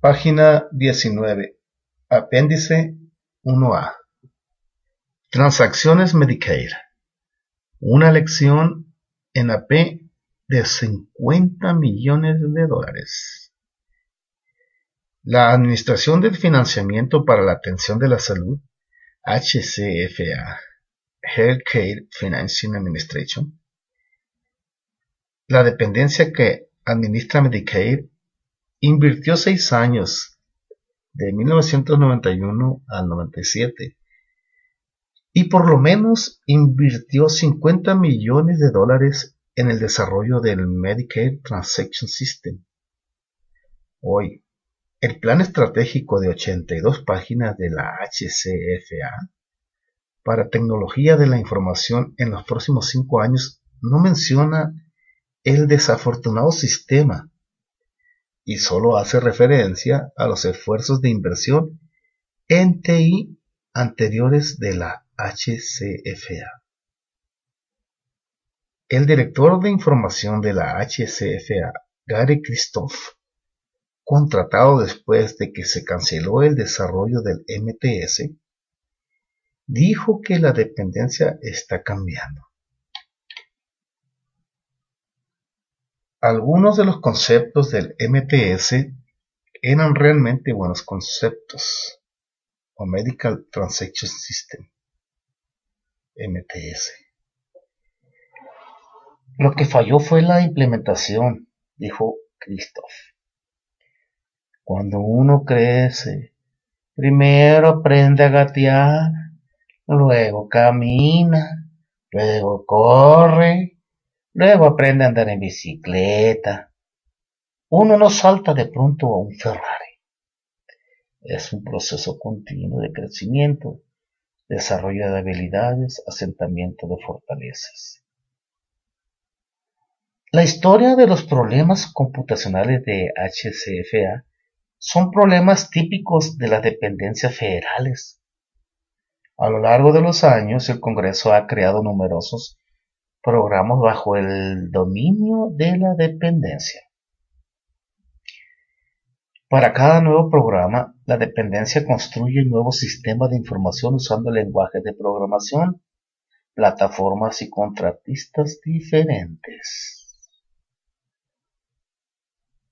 Página 19. Apéndice 1A. Transacciones Medicaid. Una lección en AP de 50 millones de dólares. La Administración del Financiamiento para la Atención de la Salud, HCFA, Healthcare Financing Administration, la dependencia que administra Medicaid Invirtió seis años, de 1991 al 97, y por lo menos invirtió 50 millones de dólares en el desarrollo del Medicaid Transaction System. Hoy, el plan estratégico de 82 páginas de la HCFA para tecnología de la información en los próximos cinco años no menciona el desafortunado sistema y solo hace referencia a los esfuerzos de inversión en TI anteriores de la HCFA. El director de información de la HCFA, Gary Christoph, contratado después de que se canceló el desarrollo del MTS, dijo que la dependencia está cambiando. Algunos de los conceptos del MTS eran realmente buenos conceptos, o Medical Transaction System, MTS. Lo que falló fue la implementación, dijo Christoph. Cuando uno crece, primero aprende a gatear, luego camina, luego corre, Luego aprende a andar en bicicleta. Uno no salta de pronto a un Ferrari. Es un proceso continuo de crecimiento, desarrollo de habilidades, asentamiento de fortalezas. La historia de los problemas computacionales de HCFA son problemas típicos de las dependencias federales. A lo largo de los años, el Congreso ha creado numerosos programas bajo el dominio de la dependencia. Para cada nuevo programa, la dependencia construye un nuevo sistema de información usando lenguajes de programación, plataformas y contratistas diferentes.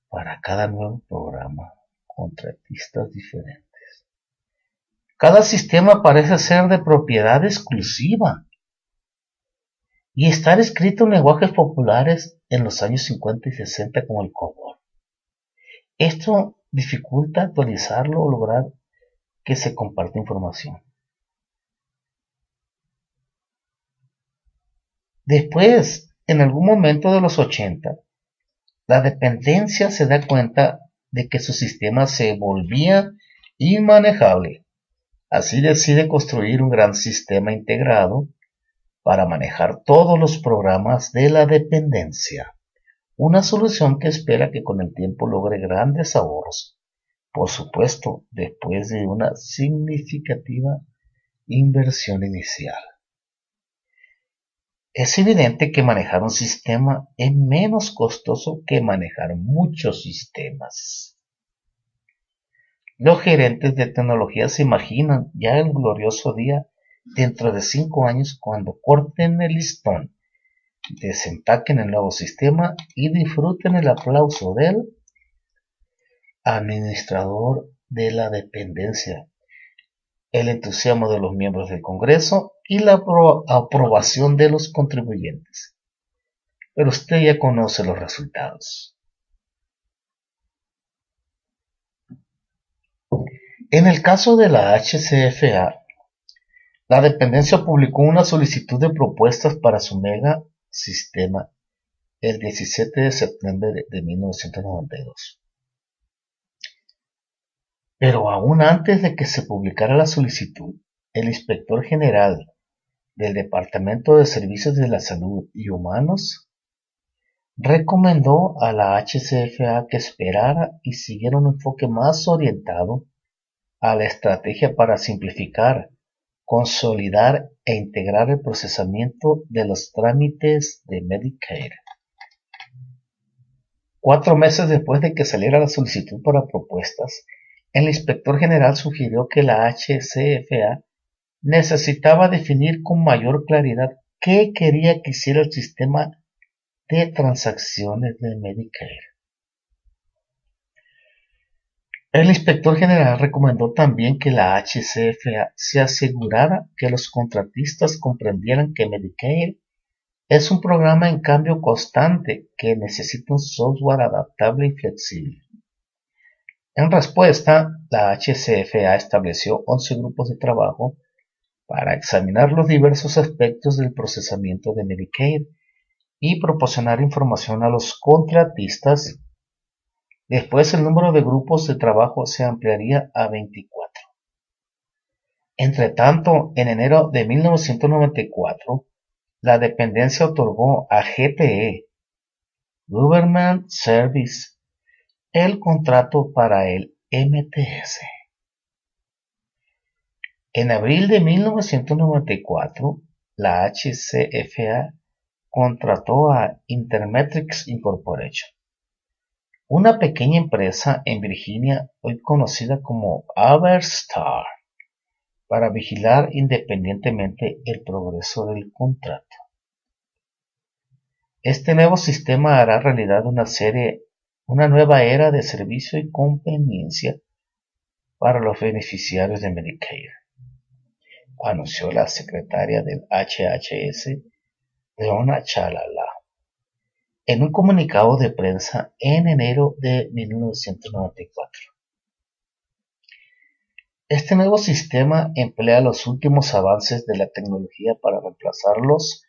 Para cada nuevo programa, contratistas diferentes. Cada sistema parece ser de propiedad exclusiva y estar escrito en lenguajes populares en los años 50 y 60 como el COBOL. Esto dificulta actualizarlo o lograr que se comparte información. Después, en algún momento de los 80, la dependencia se da cuenta de que su sistema se volvía inmanejable. Así decide construir un gran sistema integrado para manejar todos los programas de la dependencia. Una solución que espera que con el tiempo logre grandes ahorros. Por supuesto, después de una significativa inversión inicial. Es evidente que manejar un sistema es menos costoso que manejar muchos sistemas. Los gerentes de tecnología se imaginan ya el glorioso día dentro de cinco años cuando corten el listón, desempaquen el nuevo sistema y disfruten el aplauso del administrador de la dependencia, el entusiasmo de los miembros del Congreso y la aprobación de los contribuyentes. Pero usted ya conoce los resultados. En el caso de la HCFA, la dependencia publicó una solicitud de propuestas para su mega sistema el 17 de septiembre de 1992. Pero aún antes de que se publicara la solicitud, el inspector general del Departamento de Servicios de la Salud y Humanos recomendó a la HCFA que esperara y siguiera un enfoque más orientado a la estrategia para simplificar, consolidar e integrar el procesamiento de los trámites de Medicare. Cuatro meses después de que saliera la solicitud para propuestas, el inspector general sugirió que la HCFA necesitaba definir con mayor claridad qué quería que hiciera el sistema de transacciones de Medicare. El inspector general recomendó también que la HCFA se asegurara que los contratistas comprendieran que Medicare es un programa en cambio constante que necesita un software adaptable y flexible. En respuesta, la HCFA estableció 11 grupos de trabajo para examinar los diversos aspectos del procesamiento de Medicaid y proporcionar información a los contratistas. Después el número de grupos de trabajo se ampliaría a 24. Entre tanto, en enero de 1994, la dependencia otorgó a GTE, Government Service, el contrato para el MTS. En abril de 1994, la HCFA contrató a Intermetrics Incorporation, una pequeña empresa en Virginia hoy conocida como Averstar, para vigilar independientemente el progreso del contrato. Este nuevo sistema hará realidad una serie, una nueva era de servicio y conveniencia para los beneficiarios de Medicare anunció la secretaria del HHS, Leona Chalala, en un comunicado de prensa en enero de 1994. Este nuevo sistema emplea los últimos avances de la tecnología para reemplazar los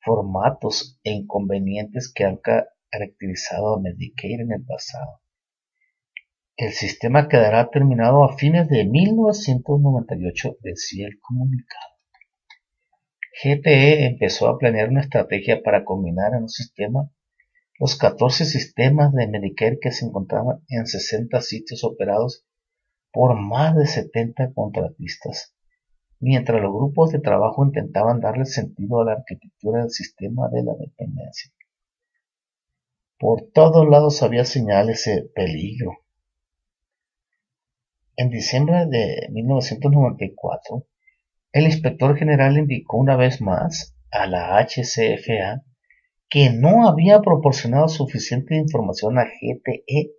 formatos e inconvenientes que han caracterizado a Medicare en el pasado. El sistema quedará terminado a fines de 1998, decía el comunicado. GTE empezó a planear una estrategia para combinar en un sistema los 14 sistemas de Medicare que se encontraban en 60 sitios operados por más de 70 contratistas, mientras los grupos de trabajo intentaban darle sentido a la arquitectura del sistema de la dependencia. Por todos lados había señales de peligro en diciembre de 1994, el inspector general indicó una vez más a la HCFA que no había proporcionado suficiente información a GTE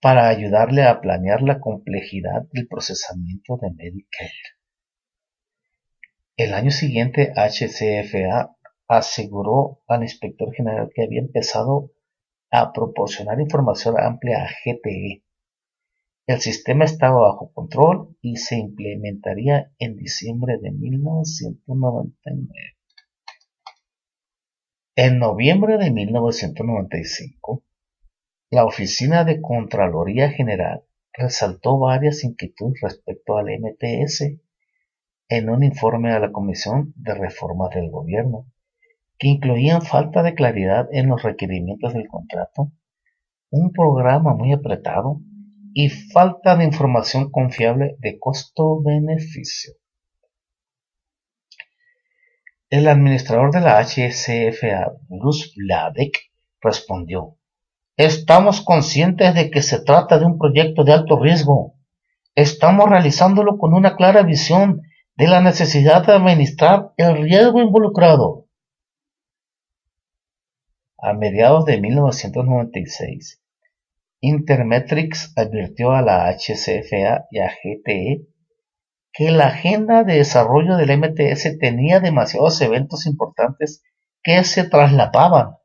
para ayudarle a planear la complejidad del procesamiento de Medicare. El año siguiente, HCFA aseguró al inspector general que había empezado a proporcionar información amplia a GTE el sistema estaba bajo control y se implementaría en diciembre de 1999. En noviembre de 1995, la Oficina de Contraloría General resaltó varias inquietudes respecto al MTS en un informe a la Comisión de Reformas del Gobierno, que incluían falta de claridad en los requerimientos del contrato, un programa muy apretado y falta de información confiable de costo-beneficio. El administrador de la HCFA, Bruce Vladek, respondió, Estamos conscientes de que se trata de un proyecto de alto riesgo. Estamos realizándolo con una clara visión de la necesidad de administrar el riesgo involucrado. A mediados de 1996, Intermetrics advirtió a la HCFA y a GTE que la agenda de desarrollo del MTS tenía demasiados eventos importantes que se traslapaban.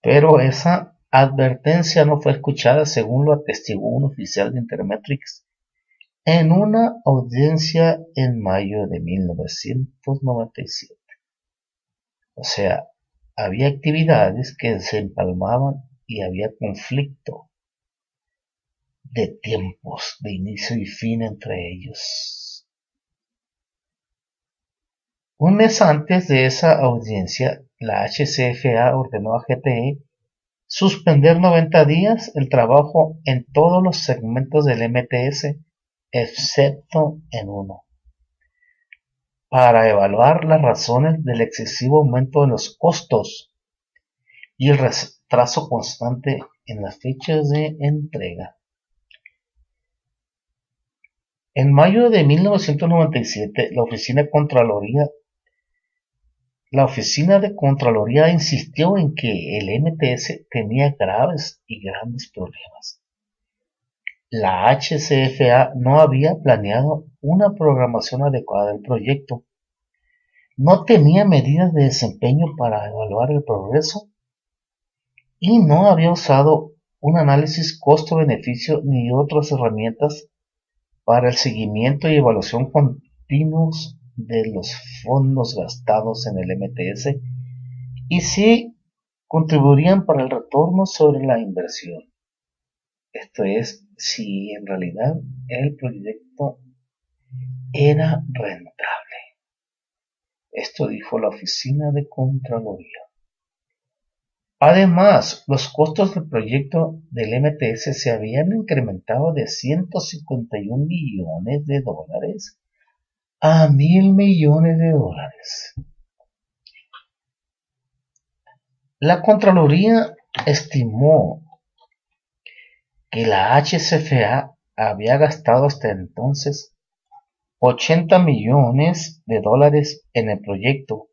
Pero esa advertencia no fue escuchada según lo atestiguó un oficial de Intermetrics en una audiencia en mayo de 1997. O sea, había actividades que se empalmaban y había conflicto de tiempos de inicio y fin entre ellos. Un mes antes de esa audiencia, la HCFA ordenó a GTE suspender 90 días el trabajo en todos los segmentos del MTS, excepto en uno, para evaluar las razones del excesivo aumento de los costos y el retraso constante en las fechas de entrega. En mayo de 1997, la Oficina de Contraloría la Oficina de Contraloría insistió en que el MTS tenía graves y grandes problemas. La HCFA no había planeado una programación adecuada del proyecto, no tenía medidas de desempeño para evaluar el progreso y no había usado un análisis costo-beneficio ni otras herramientas para el seguimiento y evaluación continuos de los fondos gastados en el MTS y si contribuirían para el retorno sobre la inversión. Esto es, si en realidad el proyecto era rentable. Esto dijo la Oficina de Contraloría. Además, los costos del proyecto del MTS se habían incrementado de 151 millones de dólares a mil millones de dólares. La Contraloría estimó que la HCFA había gastado hasta entonces 80 millones de dólares en el proyecto,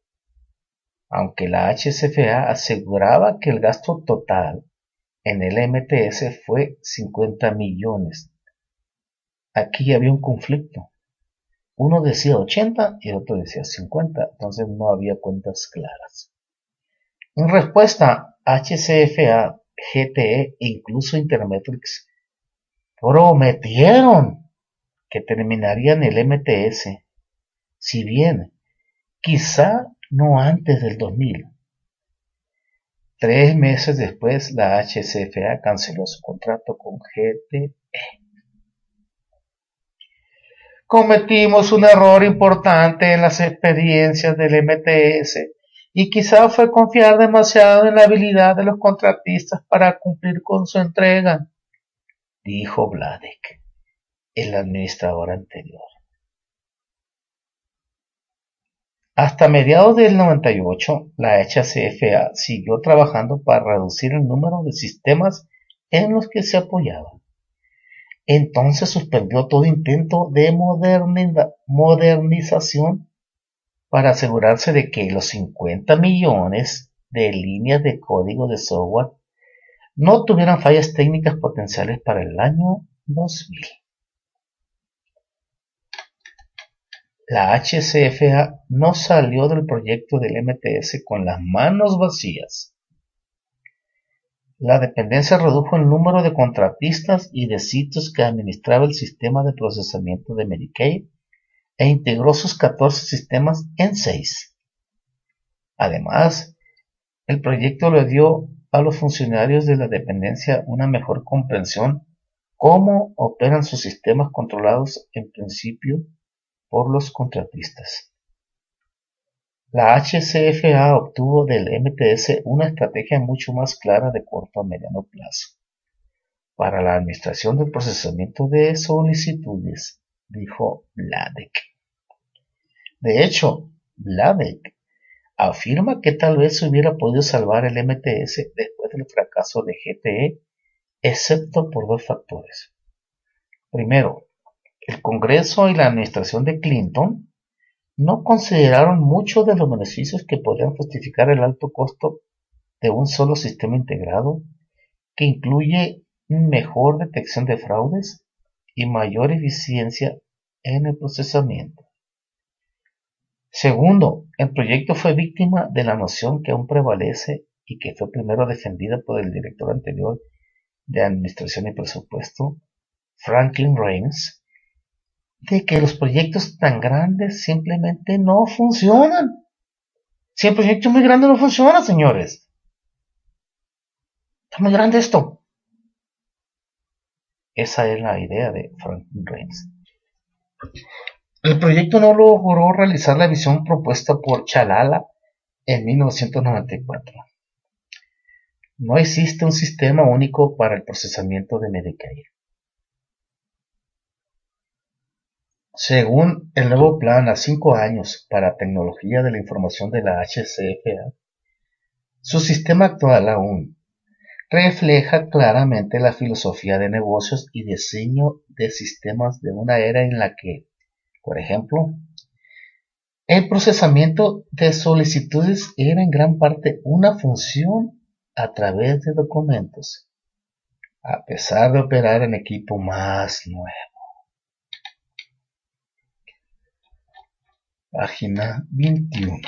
aunque la HCFA aseguraba que el gasto total en el MTS fue 50 millones. Aquí había un conflicto. Uno decía 80 y otro decía 50, entonces no había cuentas claras. En respuesta, HCFA, GTE e incluso Intermetrics prometieron que terminarían el MTS, si bien quizá no antes del 2000. Tres meses después, la HCFA canceló su contrato con GTE. Cometimos un error importante en las experiencias del MTS y quizá fue confiar demasiado en la habilidad de los contratistas para cumplir con su entrega, dijo Vladek, el administrador anterior. Hasta mediados del 98, la HCFA siguió trabajando para reducir el número de sistemas en los que se apoyaba. Entonces suspendió todo intento de modernización para asegurarse de que los 50 millones de líneas de código de software no tuvieran fallas técnicas potenciales para el año 2000. La HCFA no salió del proyecto del MTS con las manos vacías. La dependencia redujo el número de contratistas y de sitios que administraba el sistema de procesamiento de Medicaid e integró sus 14 sistemas en 6. Además, el proyecto le dio a los funcionarios de la dependencia una mejor comprensión cómo operan sus sistemas controlados en principio por los contratistas. La HCFA obtuvo del MTS una estrategia mucho más clara de corto a mediano plazo para la administración del procesamiento de solicitudes, dijo Vladek. De hecho, Vladek afirma que tal vez se hubiera podido salvar el MTS después del fracaso de GTE, excepto por dos factores. Primero, el Congreso y la administración de Clinton no consideraron muchos de los beneficios que podrían justificar el alto costo de un solo sistema integrado que incluye mejor detección de fraudes y mayor eficiencia en el procesamiento. Segundo, el proyecto fue víctima de la noción que aún prevalece y que fue primero defendida por el director anterior de Administración y Presupuesto, Franklin Raines, de que los proyectos tan grandes simplemente no funcionan. Si el proyecto es muy grande no funciona, señores. Está muy grande esto. Esa es la idea de Franklin Reigns. El proyecto no logró realizar la visión propuesta por Chalala en 1994. No existe un sistema único para el procesamiento de Medicare. Según el nuevo plan a cinco años para tecnología de la información de la HCFA, su sistema actual aún refleja claramente la filosofía de negocios y diseño de sistemas de una era en la que, por ejemplo, el procesamiento de solicitudes era en gran parte una función a través de documentos, a pesar de operar en equipo más nuevo. Página 21.